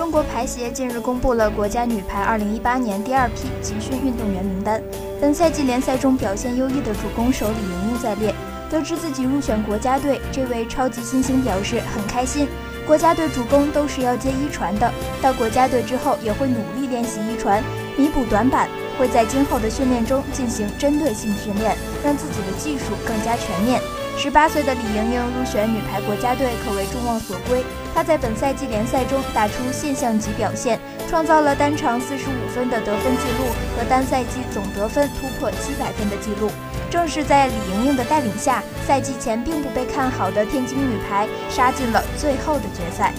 中国排协近日公布了国家女排2018年第二批集训运动员名单。本赛季联赛中表现优异的主攻手李盈莹在列。得知自己入选国家队，这位超级新星表示很开心。国家队主攻都是要接一传的，到国家队之后也会努力练习一传，弥补短板。会在今后的训练中进行针对性训练，让自己的技术更加全面。十八岁的李盈莹入选女排国家队可谓众望所归。她在本赛季联赛中打出现象级表现，创造了单场四十五分的得分记录和单赛季总得分突破七百分的记录。正是在李盈莹的带领下，赛季前并不被看好的天津女排杀进了最后的决赛。